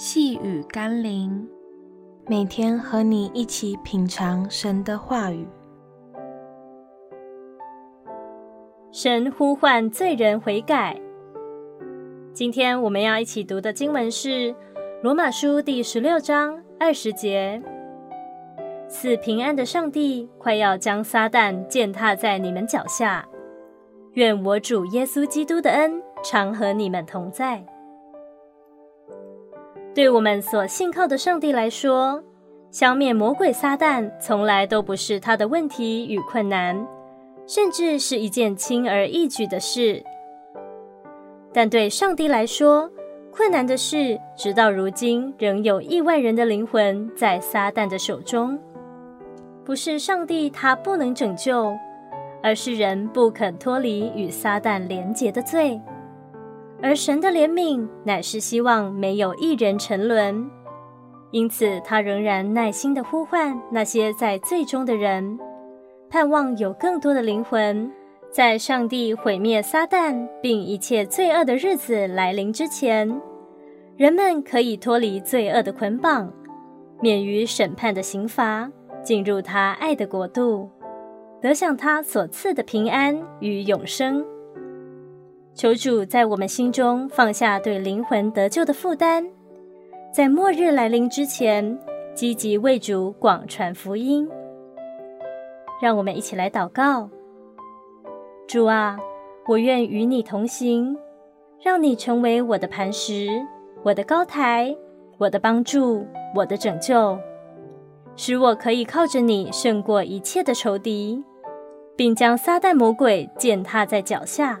细雨甘霖，每天和你一起品尝神的话语。神呼唤罪人悔改。今天我们要一起读的经文是《罗马书》第十六章二十节：“赐平安的上帝，快要将撒旦践踏在你们脚下。愿我主耶稣基督的恩常和你们同在。”对我们所信靠的上帝来说，消灭魔鬼撒旦从来都不是他的问题与困难，甚至是一件轻而易举的事。但对上帝来说，困难的是，直到如今仍有亿万人的灵魂在撒旦的手中。不是上帝他不能拯救，而是人不肯脱离与撒旦连结的罪。而神的怜悯乃是希望没有一人沉沦，因此他仍然耐心地呼唤那些在罪中的人，盼望有更多的灵魂，在上帝毁灭撒旦并一切罪恶的日子来临之前，人们可以脱离罪恶的捆绑，免于审判的刑罚，进入他爱的国度，得享他所赐的平安与永生。求主在我们心中放下对灵魂得救的负担，在末日来临之前，积极为主广传福音。让我们一起来祷告：主啊，我愿与你同行，让你成为我的磐石、我的高台、我的帮助、我的拯救，使我可以靠着你胜过一切的仇敌，并将撒旦魔鬼践踏在脚下。